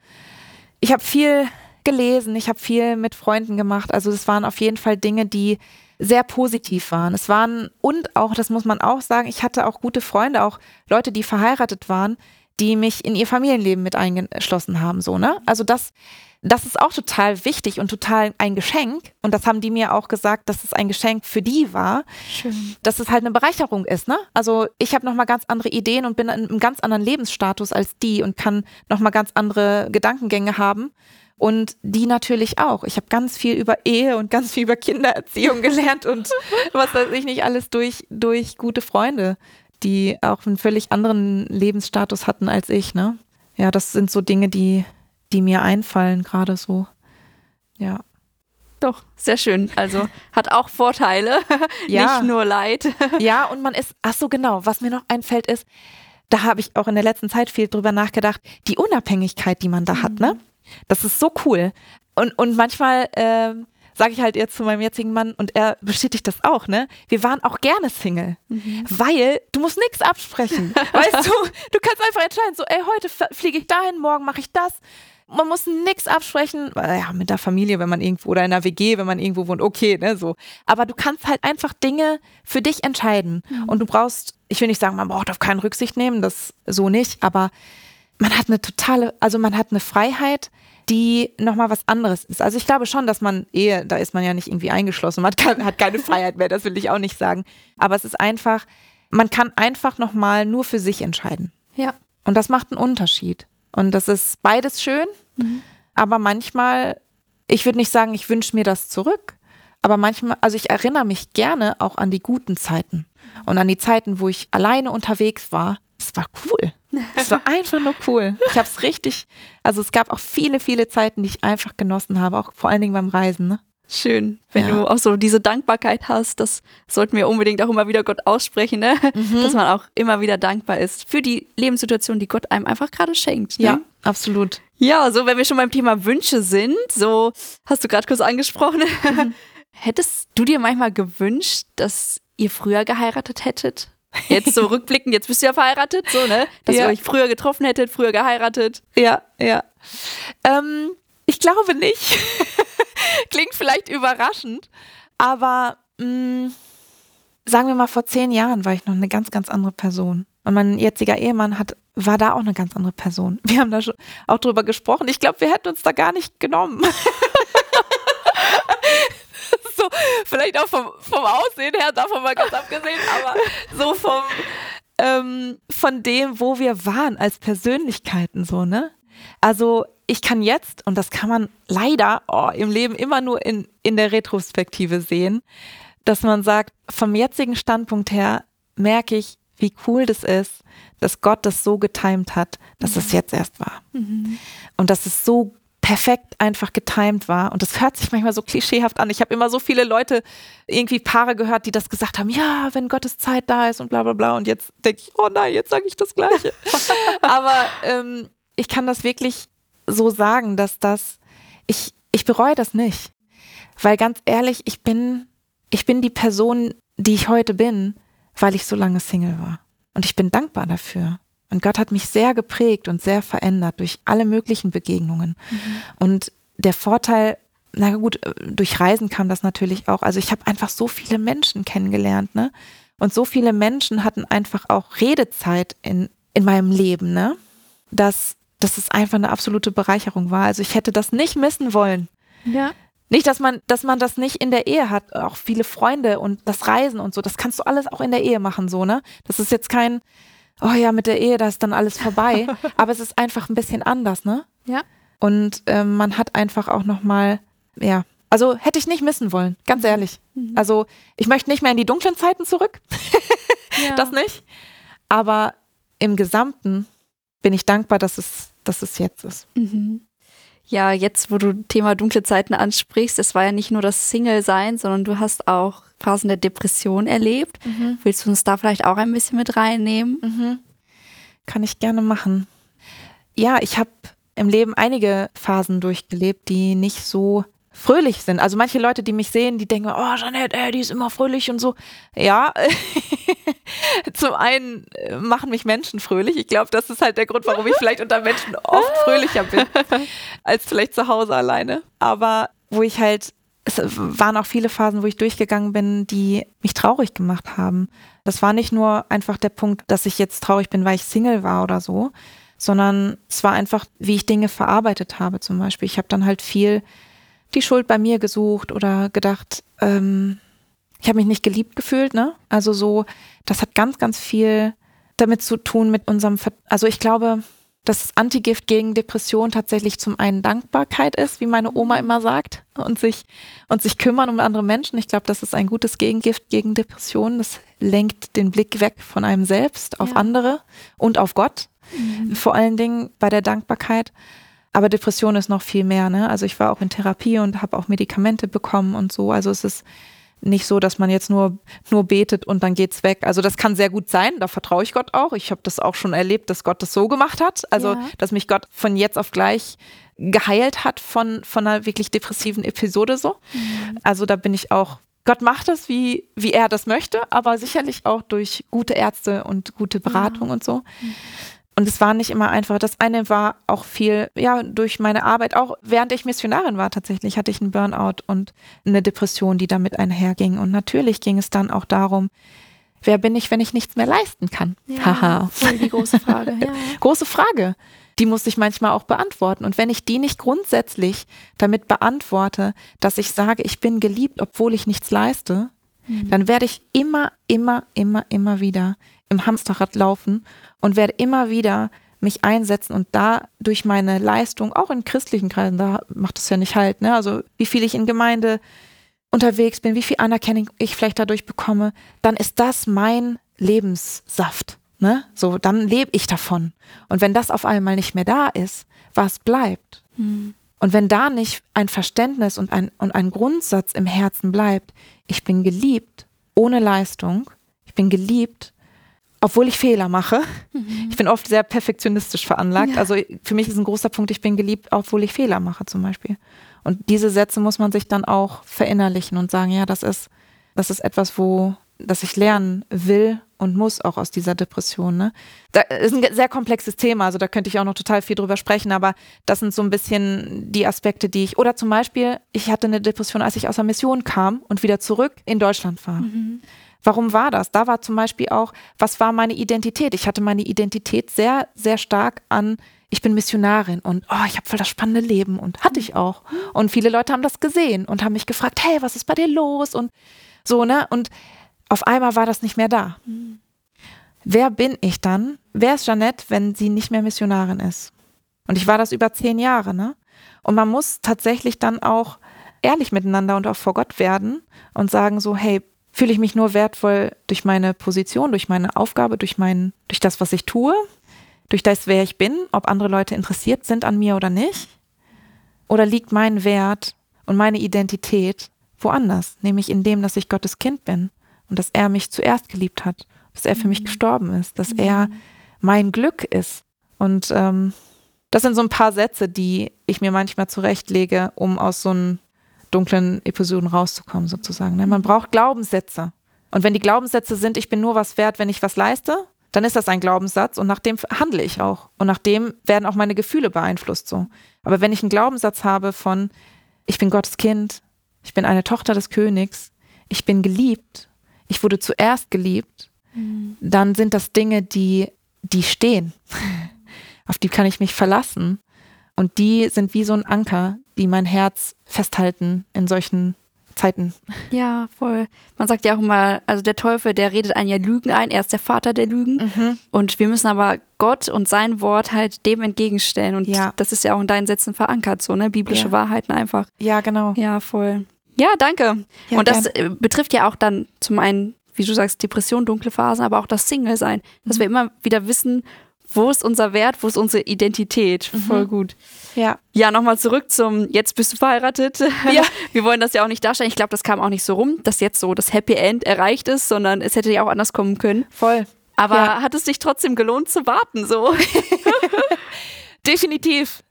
Ich habe viel gelesen, ich habe viel mit Freunden gemacht. Also es waren auf jeden Fall Dinge, die sehr positiv waren. Es waren und auch, das muss man auch sagen, ich hatte auch gute Freunde, auch Leute, die verheiratet waren, die mich in ihr Familienleben mit eingeschlossen haben, so, ne? Also das, das ist auch total wichtig und total ein Geschenk. Und das haben die mir auch gesagt, dass es ein Geschenk für die war, Schön. dass es halt eine Bereicherung ist, ne? Also ich habe nochmal ganz andere Ideen und bin in einem ganz anderen Lebensstatus als die und kann nochmal ganz andere Gedankengänge haben. Und die natürlich auch. Ich habe ganz viel über Ehe und ganz viel über Kindererziehung [laughs] gelernt und was weiß ich nicht alles durch, durch gute Freunde, die auch einen völlig anderen Lebensstatus hatten als ich, ne? Ja, das sind so Dinge, die, die mir einfallen, gerade so. Ja. Doch, sehr schön. Also hat auch Vorteile, [laughs] Ja. nicht nur Leid. [laughs] Ja, und man ist, ach so genau, was mir noch einfällt ist, da habe ich auch in der letzten Zeit viel drüber nachgedacht, die Unabhängigkeit, die man da hat, ne? Das ist so cool. Und, und manchmal ähm, sage ich halt jetzt zu meinem jetzigen Mann und er bestätigt das auch, ne? Wir waren auch gerne Single, mhm. weil du musst nichts absprechen. weißt du, [laughs] du kannst einfach entscheiden, so, ey, heute fliege ich dahin, morgen mache ich das. Man muss nichts absprechen, ja, mit der Familie, wenn man irgendwo oder in der WG, wenn man irgendwo wohnt, okay, ne, so. Aber du kannst halt einfach Dinge für dich entscheiden mhm. und du brauchst, ich will nicht sagen, man braucht auf keinen Rücksicht nehmen, das so nicht, aber man hat eine totale, also man hat eine Freiheit, die nochmal was anderes ist. Also ich glaube schon, dass man Ehe, da ist man ja nicht irgendwie eingeschlossen, man kann, hat keine Freiheit mehr, das will ich auch nicht sagen. Aber es ist einfach, man kann einfach nochmal nur für sich entscheiden. Ja. Und das macht einen Unterschied. Und das ist beides schön, mhm. aber manchmal, ich würde nicht sagen, ich wünsche mir das zurück, aber manchmal, also ich erinnere mich gerne auch an die guten Zeiten und an die Zeiten, wo ich alleine unterwegs war. Es war cool. Es war [laughs] einfach nur cool. Ich habe es richtig, also es gab auch viele, viele Zeiten, die ich einfach genossen habe, auch vor allen Dingen beim Reisen. Ne? Schön, wenn ja. du auch so diese Dankbarkeit hast, das sollten wir unbedingt auch immer wieder Gott aussprechen, ne? Mhm. dass man auch immer wieder dankbar ist für die Lebenssituation, die Gott einem einfach gerade schenkt. Ne? Ja, absolut. Ja, so wenn wir schon beim Thema Wünsche sind, so hast du gerade kurz angesprochen, mhm. [laughs] hättest du dir manchmal gewünscht, dass ihr früher geheiratet hättet? Jetzt so [laughs] rückblickend, jetzt bist du ja verheiratet, so, ne? Dass ja. ihr euch früher getroffen hättet, früher geheiratet. Ja, ja. Ähm, ich glaube nicht. [laughs] Klingt vielleicht überraschend, aber mh, mm, sagen wir mal, vor zehn Jahren war ich noch eine ganz, ganz andere Person. Und mein jetziger Ehemann hat, war da auch eine ganz andere Person. Wir haben da schon auch drüber gesprochen. Ich glaube, wir hätten uns da gar nicht genommen. [laughs] so, vielleicht auch vom, vom Aussehen her, davon mal ganz abgesehen, aber so vom, ähm, von dem, wo wir waren als Persönlichkeiten, so, ne? Also, ich kann jetzt, und das kann man leider oh, im Leben immer nur in, in der Retrospektive sehen, dass man sagt, vom jetzigen Standpunkt her merke ich, wie cool das ist, dass Gott das so getimt hat, dass mhm. es jetzt erst war. Mhm. Und dass es so perfekt einfach getimt war. Und das hört sich manchmal so klischeehaft an. Ich habe immer so viele Leute, irgendwie Paare gehört, die das gesagt haben, ja, wenn Gottes Zeit da ist und bla bla bla. Und jetzt denke ich, oh nein, jetzt sage ich das Gleiche. [laughs] Aber ähm, ich kann das wirklich so sagen, dass das, ich, ich bereue das nicht. Weil ganz ehrlich, ich bin, ich bin die Person, die ich heute bin, weil ich so lange Single war. Und ich bin dankbar dafür. Und Gott hat mich sehr geprägt und sehr verändert durch alle möglichen Begegnungen. Mhm. Und der Vorteil, na gut, durch Reisen kam das natürlich auch. Also ich habe einfach so viele Menschen kennengelernt, ne? Und so viele Menschen hatten einfach auch Redezeit in, in meinem Leben, ne? Dass, dass es einfach eine absolute Bereicherung war. Also ich hätte das nicht missen wollen. Ja. Nicht, dass man, dass man das nicht in der Ehe hat, auch viele Freunde und das Reisen und so, das kannst du alles auch in der Ehe machen, so, ne? Das ist jetzt kein, oh ja, mit der Ehe, da ist dann alles vorbei. [laughs] Aber es ist einfach ein bisschen anders, ne? Ja. Und ähm, man hat einfach auch nochmal, ja, also hätte ich nicht missen wollen, ganz ehrlich. Mhm. Also ich möchte nicht mehr in die dunklen Zeiten zurück. ja. [laughs] Das nicht. Aber im Gesamten bin ich dankbar, dass es, dass es jetzt ist. Mhm. Ja, jetzt, wo du Thema dunkle Zeiten ansprichst, es war ja nicht nur das Single-Sein, sondern du hast auch Phasen der Depression erlebt. Mhm. Willst du uns da vielleicht auch ein bisschen mit reinnehmen? Mhm. Kann ich gerne machen. Ja, ich habe im Leben einige Phasen durchgelebt, die nicht so fröhlich sind. Also manche Leute, die mich sehen, die denken, oh, Jeanette, ey, die ist immer fröhlich und so. Ja, [laughs] zum einen äh, machen mich Menschen fröhlich. Ich glaube, das ist halt der Grund, warum ich vielleicht unter Menschen oft fröhlicher bin, [laughs] als vielleicht zu Hause alleine. Aber wo ich halt, es waren auch viele Phasen, wo ich durchgegangen bin, die mich traurig gemacht haben. Das war nicht nur einfach der Punkt, dass ich jetzt traurig bin, weil ich Single war oder so, sondern es war einfach, wie ich Dinge verarbeitet habe zum Beispiel. Ich habe dann halt viel die Schuld bei mir gesucht oder gedacht, ähm, ich habe mich nicht geliebt gefühlt, ne? Also so, das hat ganz, ganz viel damit zu tun mit unserem, Ver also ich glaube, dass das Antigift gegen Depression tatsächlich zum einen Dankbarkeit ist, wie meine Oma immer sagt, und sich, und sich kümmern um andere Menschen. Ich glaube, das ist ein gutes Gegengift gegen Depression. Das lenkt den Blick weg von einem selbst auf ja. andere und auf Gott. Mhm. Vor allen Dingen bei der Dankbarkeit. Aber Depression ist noch viel mehr. Ne? Also ich war auch in Therapie und habe auch Medikamente bekommen und so. Also es ist nicht so, dass man jetzt nur, nur betet und dann geht's weg. Also das kann sehr gut sein, da vertraue ich Gott auch. Ich habe das auch schon erlebt, dass Gott das so gemacht hat. Also, Ja. dass mich Gott von jetzt auf gleich geheilt hat von, von einer wirklich depressiven Episode so. Also da bin ich auch, Gott macht das, wie, wie er das möchte, aber sicherlich auch durch gute Ärzte und gute Beratung und so. Und es war nicht immer einfach. Das eine war auch viel, ja, durch meine Arbeit, auch während ich Missionarin war tatsächlich, hatte ich einen Burnout und eine Depression, die damit einherging. Und natürlich ging es dann auch darum, wer bin ich, wenn ich nichts mehr leisten kann? Haha. voll die große Frage. Ja. [laughs] Große Frage. Die muss ich manchmal auch beantworten. Und wenn ich die nicht grundsätzlich damit beantworte, dass ich sage, ich bin geliebt, obwohl ich nichts leiste, dann werde ich immer, immer, immer, immer wieder im Hamsterrad laufen und werde immer wieder mich einsetzen und da durch meine Leistung, auch in christlichen Kreisen, da macht es ja nicht halt, ne? Also wie viel ich in Gemeinde unterwegs bin, wie viel Anerkennung ich vielleicht dadurch bekomme, dann ist das mein Lebenssaft. Ne? So, dann lebe ich davon. Und wenn das auf einmal nicht mehr da ist, was bleibt? Und wenn da nicht ein Verständnis und ein, und ein Grundsatz im Herzen bleibt, ich bin geliebt ohne Leistung, ich bin geliebt, obwohl ich Fehler mache. Ich bin oft sehr perfektionistisch veranlagt. Ja. Also für mich ist ein großer Punkt, ich bin geliebt, obwohl ich Fehler mache zum Beispiel. Und diese Sätze muss man sich dann auch verinnerlichen und sagen, ja, das ist, das ist etwas, wo, das ich lernen will und muss auch aus dieser Depression. Ne? Da ist ein sehr komplexes Thema, also da könnte ich auch noch total viel drüber sprechen, aber das sind so ein bisschen die Aspekte, die ich, oder zum Beispiel, ich hatte eine Depression, als ich aus der Mission kam und wieder zurück in Deutschland war. Warum war das? Da war zum Beispiel auch, was war meine Identität? Ich hatte meine Identität sehr, sehr stark an, ich bin Missionarin und oh, ich habe voll das spannende Leben und hatte ich auch. Und viele Leute haben das gesehen und haben mich gefragt, hey, was ist bei dir los? Und so, ne? Und auf einmal war das nicht mehr da. Wer bin ich dann? Wer ist Jeanette, wenn sie nicht mehr Missionarin ist? Und ich war das über zehn Jahre, ne? Und man muss tatsächlich dann auch ehrlich miteinander und auch vor Gott werden und sagen so, hey, fühle ich mich nur wertvoll durch meine Position, durch meine Aufgabe, durch mein, durch das, was ich tue, durch das, wer ich bin, ob andere Leute interessiert sind an mir oder nicht? Oder liegt mein Wert und meine Identität woanders, nämlich in dem, dass ich Gottes Kind bin und dass er mich zuerst geliebt hat, dass er für mich gestorben ist, dass er mein Glück ist. Und ähm, das sind so ein paar Sätze, die ich mir manchmal zurechtlege, um aus so einen dunklen Episoden rauszukommen, sozusagen. ne? Man braucht Glaubenssätze. Und wenn die Glaubenssätze sind, ich bin nur was wert, wenn ich was leiste, dann ist das ein Glaubenssatz und nach dem handle ich auch. Und nach dem werden auch meine Gefühle beeinflusst so. Aber wenn ich einen Glaubenssatz habe von, ich bin Gottes Kind, ich bin eine Tochter des Königs, ich bin geliebt, ich wurde zuerst geliebt, dann sind das Dinge, die, die stehen. [laughs] Auf die kann ich mich verlassen. Und die sind wie so ein Anker, die mein Herz festhalten in solchen Zeiten. [laughs] Ja, voll. Man sagt ja auch immer, also der Teufel, der redet einen ja Lügen ein, er ist der Vater der Lügen. Und wir müssen aber Gott und sein Wort halt dem entgegenstellen. Und Ja. das ist ja auch in deinen Sätzen verankert, so, ne? Biblische Ja. Wahrheiten einfach. Ja, genau. Ja, voll. Ja, danke. Ja, und das äh, betrifft ja auch dann zum einen, wie du sagst, Depression, dunkle Phasen, aber auch das Single-Sein. Dass Mhm. wir immer wieder wissen, wo ist unser Wert, wo ist unsere Identität. Mhm. Voll gut. Ja. Ja, nochmal zurück zum Jetzt bist du verheiratet. Ja. [laughs] Wir wollen das ja auch nicht darstellen. Ich glaube, das kam auch nicht so rum, dass jetzt so das Happy End erreicht ist, sondern es hätte ja auch anders kommen können. Voll. Aber Ja. hat es sich trotzdem gelohnt zu warten, so? [laughs] Definitiv.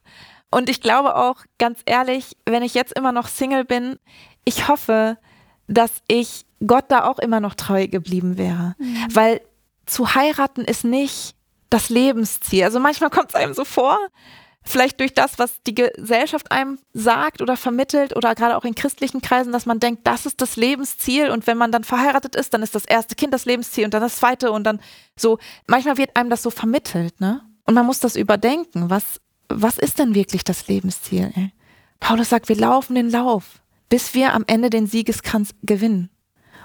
Und ich glaube auch, ganz ehrlich, wenn ich jetzt immer noch Single bin, ich hoffe, dass ich Gott da auch immer noch treu geblieben wäre. Weil zu heiraten ist nicht das Lebensziel. Also manchmal kommt es einem so vor, vielleicht durch das, was die Gesellschaft einem sagt oder vermittelt oder gerade auch in christlichen Kreisen, dass man denkt, das ist das Lebensziel und wenn man dann verheiratet ist, dann ist das erste Kind das Lebensziel und dann das zweite und dann so. Manchmal wird einem das so vermittelt, ne? Und man muss das überdenken. Was, was ist denn wirklich das Lebensziel? Ey? Paulus sagt, wir laufen den Lauf, bis wir am Ende den Siegeskranz gewinnen.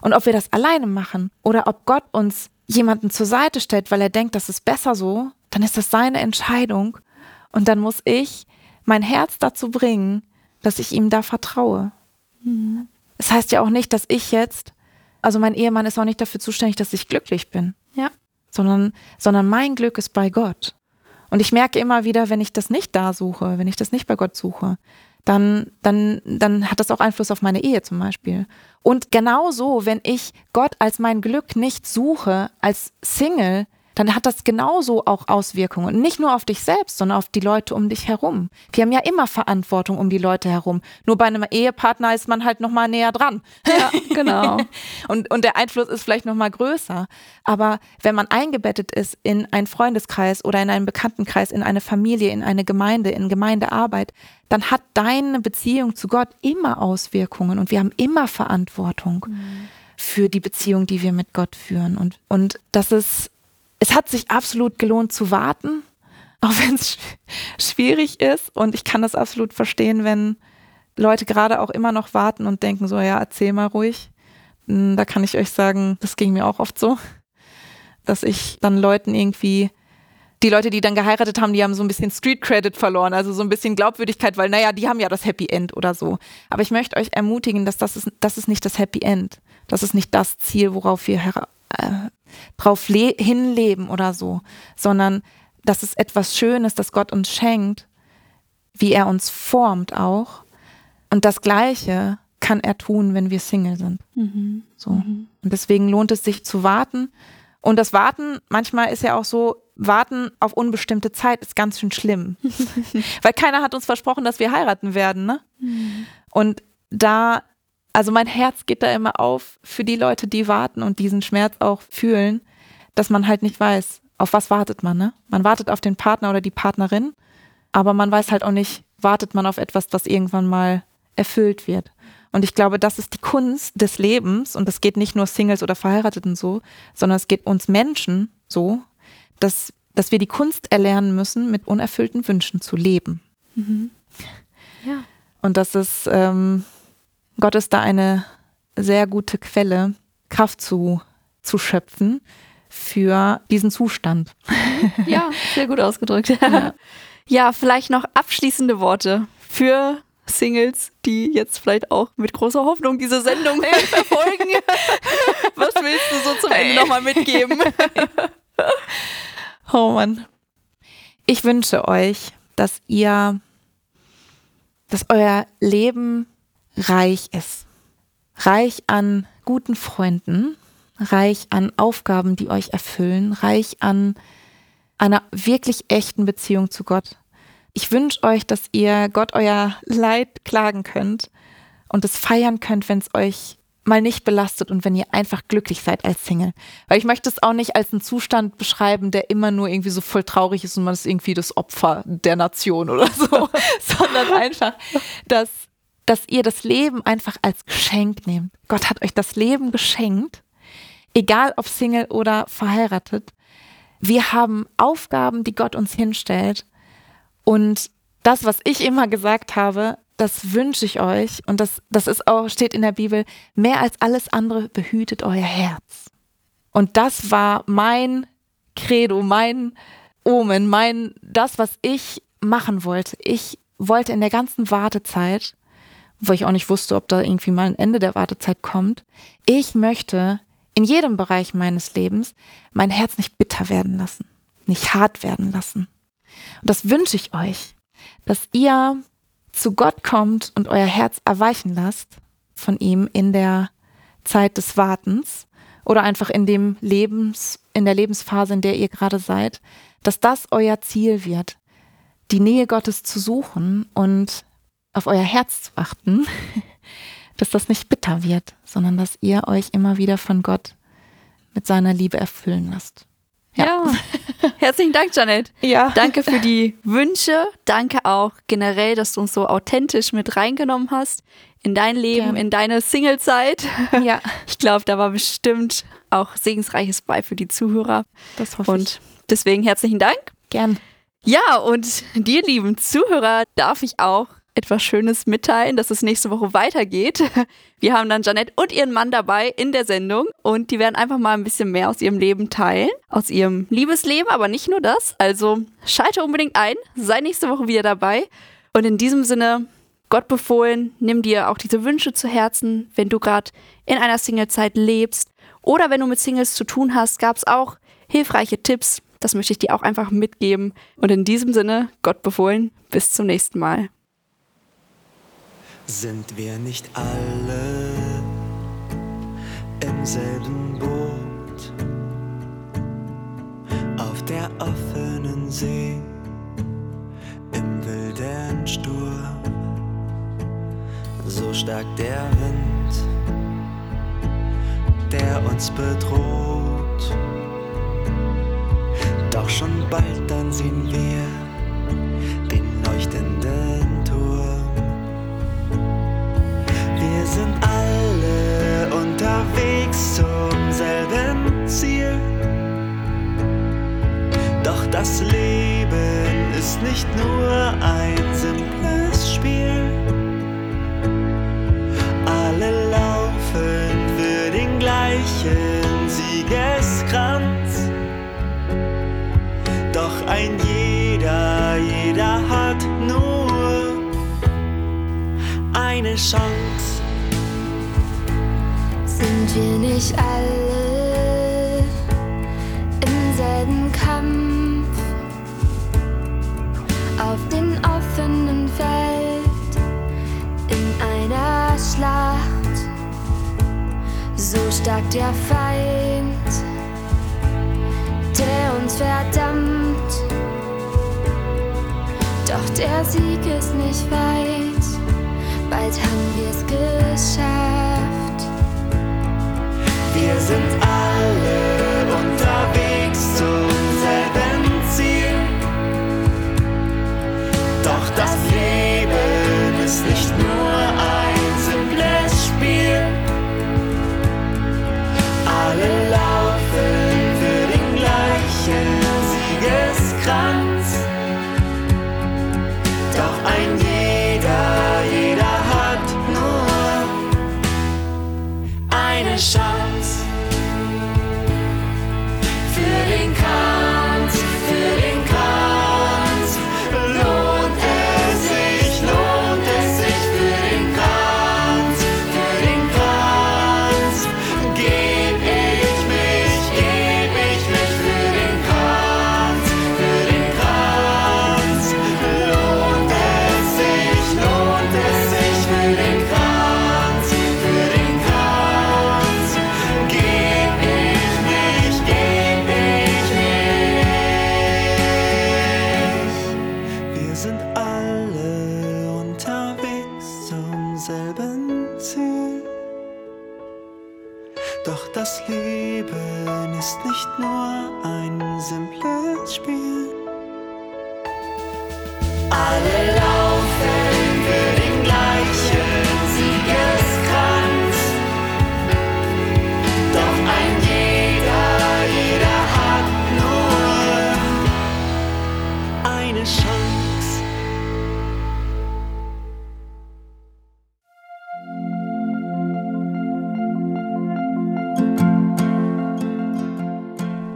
Und ob wir das alleine machen oder ob Gott uns jemanden zur Seite stellt, weil er denkt, das ist besser so, dann ist das seine Entscheidung. Und dann muss ich mein Herz dazu bringen, dass ich ihm da vertraue. Es heißt ja auch nicht, dass ich jetzt, also mein Ehemann ist auch nicht dafür zuständig, dass ich glücklich bin, Ja. sondern, sondern mein Glück ist bei Gott. Und ich merke immer wieder, wenn ich das nicht da suche, wenn ich das nicht bei Gott suche, dann, dann, dann hat das auch Einfluss auf meine Ehe zum Beispiel. Und genauso, wenn ich Gott als mein Glück nicht suche, als Single, dann hat das genauso auch Auswirkungen. nicht nur auf dich selbst, sondern auf die Leute um dich herum. Wir haben ja immer Verantwortung um die Leute herum. Nur bei einem Ehepartner ist man halt nochmal näher dran. Ja, [laughs] genau. und, und der Einfluss ist vielleicht nochmal größer. Aber wenn man eingebettet ist in einen Freundeskreis oder in einen Bekanntenkreis, in eine Familie, in eine Gemeinde, in Gemeindearbeit, dann hat deine Beziehung zu Gott immer Auswirkungen und wir haben immer Verantwortung. Mhm für die Beziehung, die wir mit Gott führen. Und, und das ist es hat sich absolut gelohnt zu warten, [laughs] auch wenn es schwierig ist. Und ich kann das absolut verstehen, wenn Leute gerade auch immer noch warten und denken so, ja, erzähl mal ruhig. Hm, da kann ich euch sagen, das ging mir auch oft so, [laughs] dass ich dann Leuten irgendwie die Leute, die dann geheiratet haben, die haben so ein bisschen Street Credit verloren, also so ein bisschen Glaubwürdigkeit, weil naja, die haben ja das Happy End oder so. Aber ich möchte euch ermutigen, dass das ist, das ist nicht das Happy End. Das ist nicht das Ziel, worauf wir äh, drauf hinleben oder so, sondern dass es etwas Schönes, das Gott uns schenkt, wie er uns formt auch. Und das Gleiche kann er tun, wenn wir Single sind. Mhm. So. Mhm. Und deswegen lohnt es sich zu warten. Und das Warten, manchmal ist ja auch so, Warten auf unbestimmte Zeit ist ganz schön schlimm. [laughs] Weil keiner hat uns versprochen, dass wir heiraten werden. Ne? Mhm. Und da also mein Herz geht da immer auf für die Leute, die warten und diesen Schmerz auch fühlen, dass man halt nicht weiß, auf was wartet man, ne? Man wartet auf den Partner oder die Partnerin, aber man weiß halt auch nicht, wartet man auf etwas, das irgendwann mal erfüllt wird. Und ich glaube, das ist die Kunst des Lebens und das geht nicht nur Singles oder Verheirateten so, sondern es geht uns Menschen so, dass, dass wir die Kunst erlernen müssen, mit unerfüllten Wünschen zu leben. Mhm. Ja. Und das ist, ähm, Gott ist da eine sehr gute Quelle, Kraft zu, zu schöpfen für diesen Zustand. [laughs] Ja, sehr gut ausgedrückt. Ja. ja, vielleicht noch abschließende Worte für Singles, die jetzt vielleicht auch mit großer Hoffnung diese Sendung [laughs] verfolgen. Was willst du so zum Ende nochmal mitgeben? [laughs] oh Mann. Ich wünsche euch, dass ihr, dass euer Leben reich ist. Reich an guten Freunden, reich an Aufgaben, die euch erfüllen, reich an einer wirklich echten Beziehung zu Gott. Ich wünsche euch, dass ihr Gott euer Leid klagen könnt und es feiern könnt, wenn es euch mal nicht belastet und wenn ihr einfach glücklich seid als Single. Weil ich möchte es auch nicht als einen Zustand beschreiben, der immer nur irgendwie so voll traurig ist und man ist irgendwie das Opfer der Nation oder so, [laughs] sondern einfach, dass dass ihr das Leben einfach als Geschenk nehmt. Gott hat euch das Leben geschenkt, egal ob Single oder verheiratet. Wir haben Aufgaben, die Gott uns hinstellt. Und das, was ich immer gesagt habe, das wünsche ich euch. Und das, das ist auch, steht in der Bibel, mehr als alles andere behütet euer Herz. Und das war mein Credo, mein Omen, mein, das, was ich machen wollte. Ich wollte in der ganzen Wartezeit weil ich auch nicht wusste, ob da irgendwie mal ein Ende der Wartezeit kommt. Ich möchte in jedem Bereich meines Lebens mein Herz nicht bitter werden lassen, nicht hart werden lassen. Und das wünsche ich euch, dass ihr zu Gott kommt und euer Herz erweichen lasst von ihm in der Zeit des Wartens oder einfach in dem Lebens, in der Lebensphase, in der ihr gerade seid, dass das euer Ziel wird, die Nähe Gottes zu suchen und auf euer Herz zu achten, [laughs] dass das nicht bitter wird, sondern dass ihr euch immer wieder von Gott mit seiner Liebe erfüllen lasst. Ja. ja. [laughs] Herzlichen Dank, Janet. Ja. Danke für die [laughs] Wünsche. Danke auch generell, dass du uns so authentisch mit reingenommen hast in dein Leben, Gerne. in deine Singlezeit. Ja. Ich glaube, da war bestimmt auch segensreiches bei für die Zuhörer. Das hoffe und ich. deswegen herzlichen Dank. Gern. Ja, und dir, lieben Zuhörer, darf ich auch etwas Schönes mitteilen, dass es nächste Woche weitergeht. [laughs] Wir haben dann Janette und ihren Mann dabei in der Sendung und die werden einfach mal ein bisschen mehr aus ihrem Leben teilen, aus ihrem Liebesleben, aber nicht nur das. Also schalte unbedingt ein, sei nächste Woche wieder dabei und in diesem Sinne Gott befohlen, nimm dir auch diese Wünsche zu Herzen, wenn du gerade in einer Singlezeit lebst oder wenn du mit Singles zu tun hast, gab es auch hilfreiche Tipps. Das möchte ich dir auch einfach mitgeben. Und in diesem Sinne, Gott befohlen, bis zum nächsten Mal. Sind wir nicht alle im selben Boot auf der offenen See im wilden Sturm? So stark der Wind, der uns bedroht. Doch schon bald dann sehen wir zum selben Ziel. Doch das Leben ist nicht nur ein simples Spiel. Alle laufen für den gleichen Siegeskranz. Doch ein jeder, jeder hat nur eine Chance. Wir nicht alle im selben Kampf auf dem offenen Feld in einer Schlacht? So stark der Feind, der uns verdammt. Doch der Sieg ist nicht weit, bald haben wir es geschafft. Wir sind alle unterwegs zum selben Ziel. Doch das Leben ist nicht Doch das Leben ist nicht nur ein simples Spiel. Alle laufen